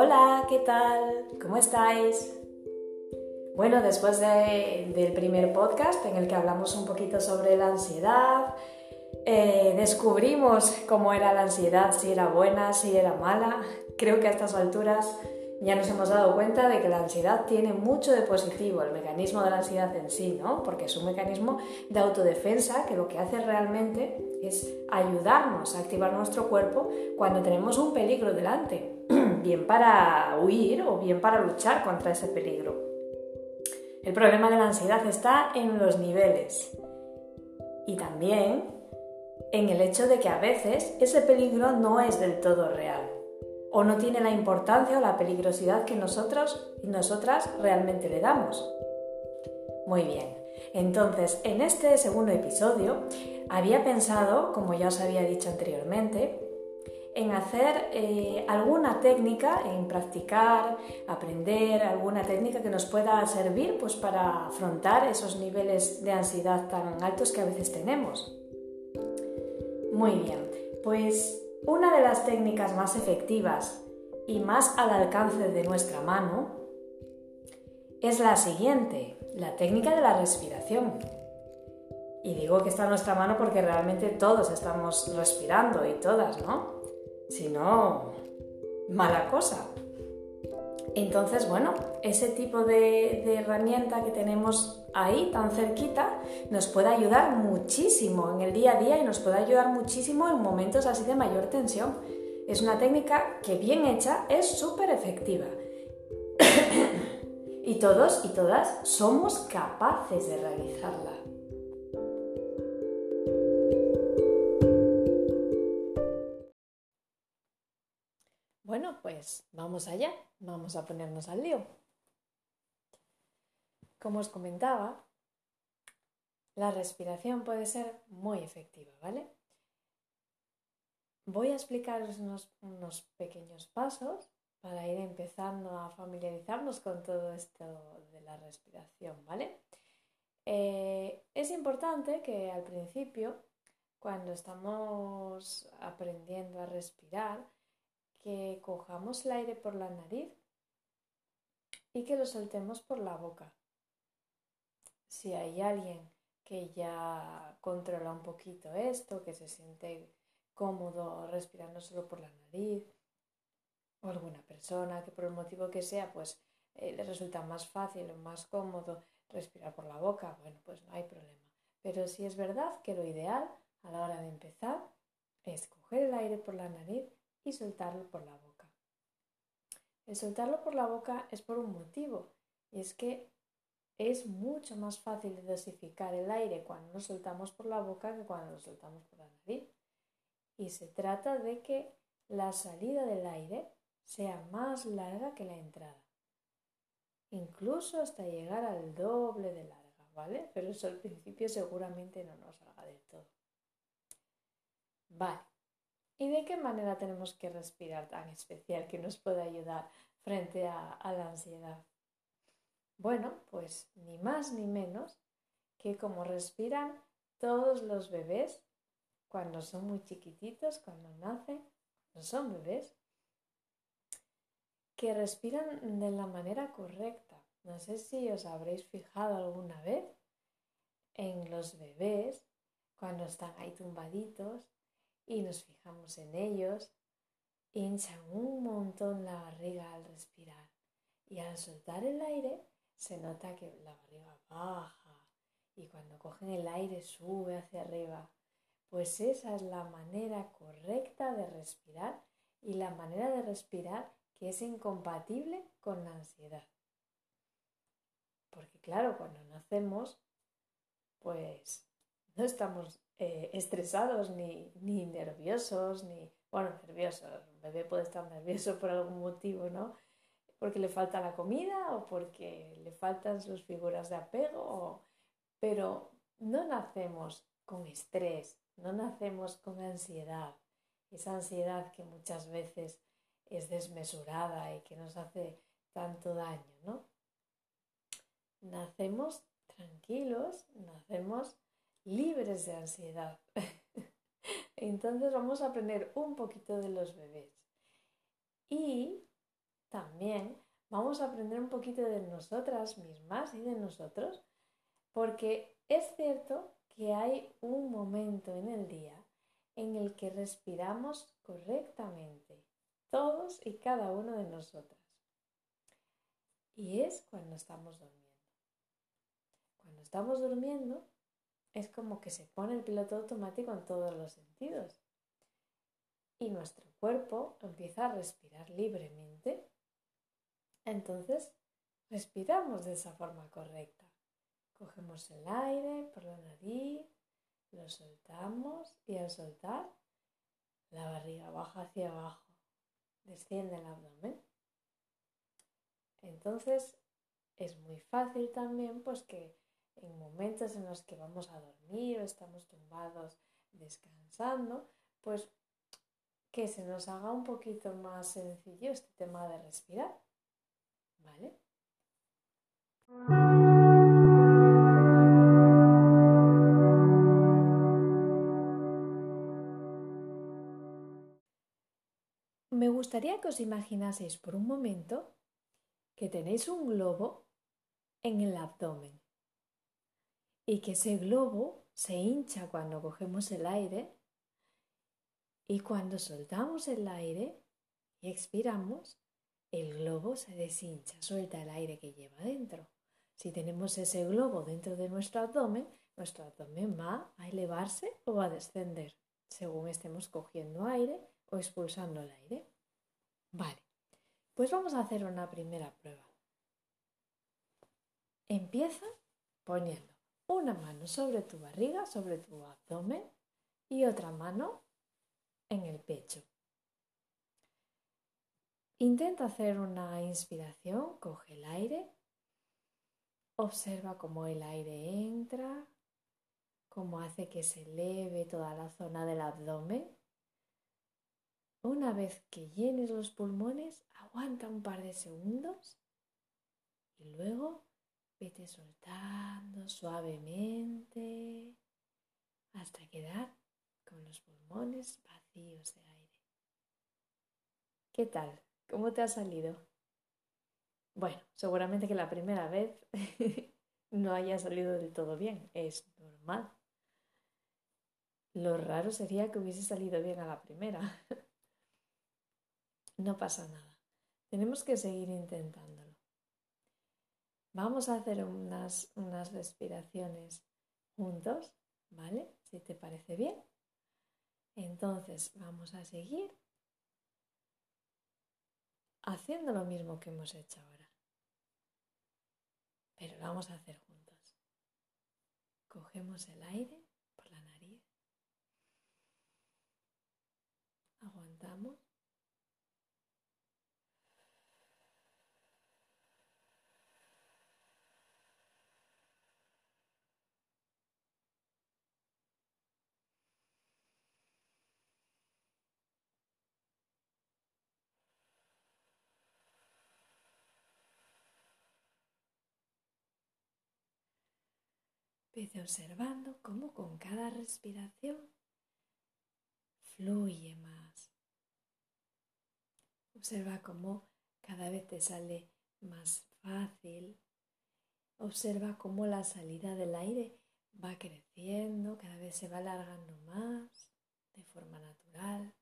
Hola, ¿qué tal? ¿Cómo estáis? Bueno, después del primer podcast en el que hablamos un poquito sobre la ansiedad, eh, descubrimos cómo era la ansiedad, si era buena, si era mala. Creo que a estas alturas ya nos hemos dado cuenta de que la ansiedad tiene mucho de positivo, el mecanismo de la ansiedad en sí, ¿no? Porque es un mecanismo de autodefensa que lo que hace realmente es ayudarnos a activar nuestro cuerpo cuando tenemos un peligro delante, bien para huir o bien para luchar contra ese peligro. El problema de la ansiedad está en los niveles y también en el hecho de que a veces ese peligro no es del todo real o no tiene la importancia o la peligrosidad que nosotros y nosotras realmente le damos. Muy bien, entonces en este segundo episodio había pensado, como ya os había dicho anteriormente, en hacer eh, alguna técnica, en practicar, aprender alguna técnica que nos pueda servir pues, para afrontar esos niveles de ansiedad tan altos que a veces tenemos. Muy bien, pues una de las técnicas más efectivas y más al alcance de nuestra mano es la siguiente, la técnica de la respiración. Y digo que está en nuestra mano porque realmente todos estamos respirando y todas, ¿no? Si no, mala cosa. Entonces, bueno, ese tipo de, herramienta que tenemos ahí tan cerquita nos puede ayudar muchísimo en el día a día y nos puede ayudar muchísimo en momentos así de mayor tensión. Es una técnica que bien hecha es súper efectiva. y todos y todas somos capaces de realizarla. Bueno, pues vamos allá, vamos a ponernos al lío. Como os comentaba, la respiración puede ser muy efectiva, ¿vale? Voy a explicaros unos, pequeños pasos para ir empezando a familiarizarnos con todo esto de la respiración, ¿vale? Eh, es importante que al principio, cuando estamos aprendiendo a respirar, que cojamos el aire por la nariz y que lo soltemos por la boca. Si hay alguien que ya controla un poquito esto, que se siente cómodo respirando solo por la nariz, o alguna persona que por el motivo que sea, pues eh, le resulta más fácil o más cómodo respirar por la boca, bueno, pues no hay problema. Pero sí es verdad que lo ideal a la hora de empezar es coger el aire por la nariz y soltarlo por la boca. El soltarlo por la boca es por un motivo, y es que es mucho más fácil dosificar el aire cuando lo soltamos por la boca que cuando lo soltamos por la nariz. Y se trata de que la salida del aire sea más larga que la entrada. Incluso hasta llegar al doble de larga, ¿vale? Pero eso al principio seguramente no nos haga del todo. Vale. ¿Y de qué manera tenemos que respirar tan especial que nos pueda ayudar frente a, la ansiedad? Bueno, pues ni más ni menos que como respiran todos los bebés cuando son muy chiquititos, cuando nacen, cuando son bebés, que respiran de la manera correcta. No sé si os habréis fijado alguna vez en los bebés cuando están ahí tumbaditos y nos fijamos en ellos, hinchan un montón la barriga al respirar y al soltar el aire se nota que la barriga baja y cuando cogen el aire sube hacia arriba. Pues esa es la manera correcta de respirar y la manera de respirar que es incompatible con la ansiedad. Porque claro, cuando nacemos, pues no estamos eh, estresados ni, ni nerviosos, ni, bueno, nerviosos, un bebé puede estar nervioso por algún motivo, ¿no? Porque le falta la comida o porque le faltan sus figuras de apego, pero no nacemos con estrés, no nacemos con ansiedad, esa ansiedad que muchas veces es desmesurada y que nos hace tanto daño, ¿no? Nacemos tranquilos, nacemos libres de ansiedad. Entonces vamos a aprender un poquito de los bebés. Y también vamos a aprender un poquito de nosotras mismas y de nosotros, porque es cierto que hay un momento en el día en el que respiramos correctamente, todos y cada uno de nosotras. Y es cuando estamos durmiendo. Cuando estamos durmiendo es como que se pone el piloto automático en todos los sentidos. Y nuestro cuerpo empieza a respirar libremente. Entonces, respiramos de esa forma correcta. Cogemos el aire por la nariz, lo soltamos y al soltar, la barriga baja hacia abajo, desciende el abdomen. Entonces, es muy fácil también pues que en momentos en los que vamos a dormir o estamos tumbados descansando, pues que se nos haga un poquito más sencillo este tema de respirar. ¿Vale? Me gustaría que os imaginaseis por un momento que tenéis un globo en el abdomen y que ese globo se hincha cuando cogemos el aire y cuando soltamos el aire y expiramos, el globo se deshincha, suelta el aire que lleva dentro. Si tenemos ese globo dentro de nuestro abdomen, nuestro abdomen va a elevarse o a descender, según estemos cogiendo aire o expulsando el aire. Vale, pues vamos a hacer una primera prueba. Empieza poniendo una mano sobre tu barriga, sobre tu abdomen y otra mano en el pecho. Intenta hacer una inspiración, coge el aire, observa cómo el aire entra, cómo hace que se eleve toda la zona del abdomen. Una vez que llenes los pulmones, aguanta un par de segundos y luego Vete soltando suavemente hasta quedar con los pulmones vacíos de aire. ¿Qué tal? ¿Cómo te ha salido? Bueno, seguramente que la primera vez no haya salido del todo bien. Es normal. Lo raro sería que hubiese salido bien a la primera. no pasa nada. Tenemos que seguir intentándolo. Vamos a hacer unas, unas respiraciones juntos, ¿vale? Si te parece bien. Entonces vamos a seguir haciendo lo mismo que hemos hecho ahora. Pero lo vamos a hacer juntos. Cogemos el aire por la nariz. Aguantamos. Vete observando cómo con cada respiración fluye más. Observa cómo cada vez te sale más fácil. Observa cómo la salida del aire va creciendo, cada vez se va alargando más de forma natural.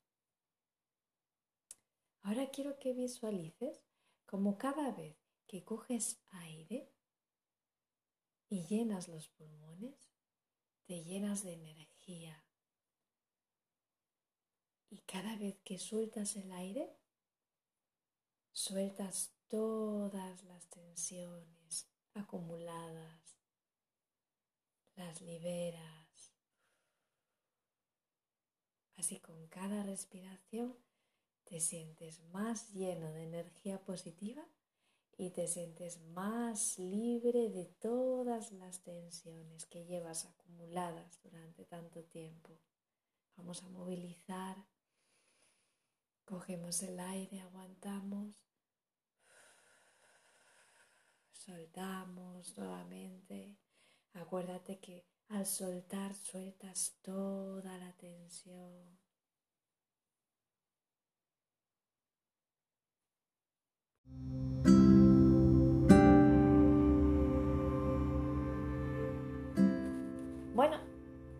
Ahora quiero que visualices cómo cada vez que coges aire, y llenas los pulmones, te llenas de energía. Y cada vez que sueltas el aire, sueltas todas las tensiones acumuladas, las liberas. Así con cada respiración te sientes más lleno de energía positiva y te sientes más libre de todas las tensiones que llevas acumuladas durante tanto tiempo. Vamos a movilizar. Cogemos el aire, aguantamos. Soltamos nuevamente. Acuérdate que al soltar sueltas toda la tensión.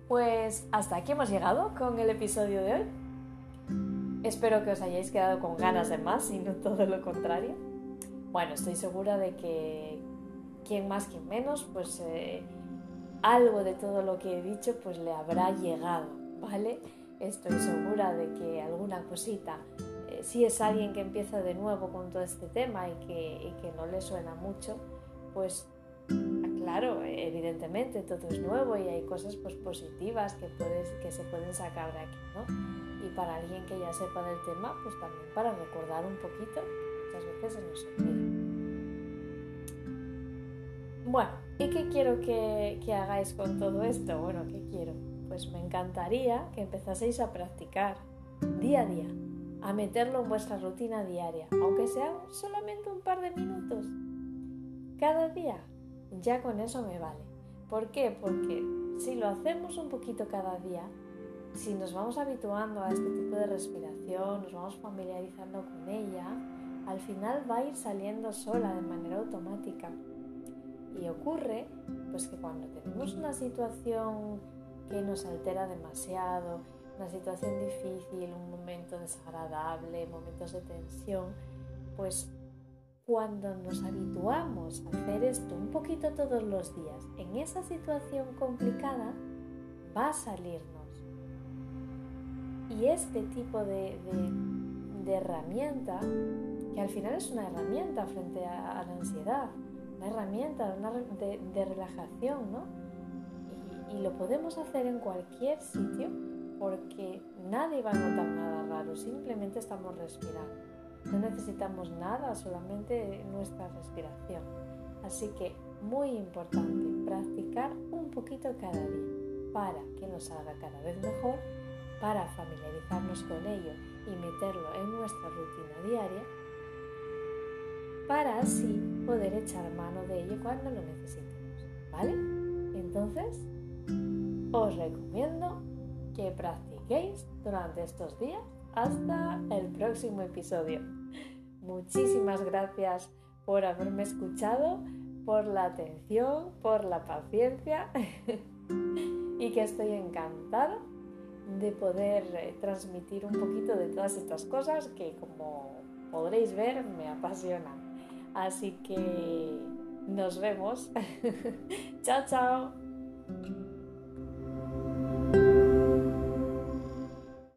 Pues hasta aquí hemos llegado con el episodio de hoy. Espero que os hayáis quedado con ganas de más y no todo lo contrario. Bueno, estoy segura de que quien más, quien menos, pues eh, algo de todo lo que he dicho pues le habrá llegado, ¿vale? Estoy segura de que alguna cosita, eh, si es alguien que empieza de nuevo con todo este tema y que no le suena mucho, pues claro, evidentemente todo es nuevo y hay cosas pues, positivas que, puedes, que se pueden sacar de aquí, ¿no? y para alguien que ya sepa del tema, pues también para recordar un poquito, muchas veces se nos olvida. Bueno, ¿y qué quiero que, que hagáis con todo esto? Bueno, ¿qué quiero? Pues me encantaría que empezaseis a practicar día a día, a meterlo en vuestra rutina diaria, aunque sea solamente un par de minutos. Cada día, ya con eso me vale. ¿Por qué? Porque si lo hacemos un poquito cada día, si nos vamos habituando a este tipo de respiración, nos vamos familiarizando con ella, al final va a ir saliendo sola de manera automática. Y ocurre pues que cuando tenemos una situación que nos altera demasiado, una situación difícil, un momento desagradable, momentos de tensión, pues cuando nos habituamos a hacer esto un poquito todos los días en esa situación complicada, va a salirnos y este tipo de, herramienta, que al final es una herramienta frente a, la ansiedad, una herramienta de, relajación, ¿no? Y, lo podemos hacer en cualquier sitio porque nadie va a notar nada raro, simplemente estamos respirando. No necesitamos nada, solamente nuestra respiración. Así que muy importante practicar un poquito cada día para que nos salga cada vez mejor para familiarizarnos con ello y meterlo en nuestra rutina diaria, para así poder echar mano de ello cuando lo necesitemos. ¿Vale? Entonces, os recomiendo que practiquéis durante estos días hasta el próximo episodio. Muchísimas gracias por haberme escuchado, por la atención, por la paciencia y que estoy encantada de poder eh, transmitir un poquito de todas estas cosas que como podréis ver me apasionan. Así que nos vemos. chao, chao.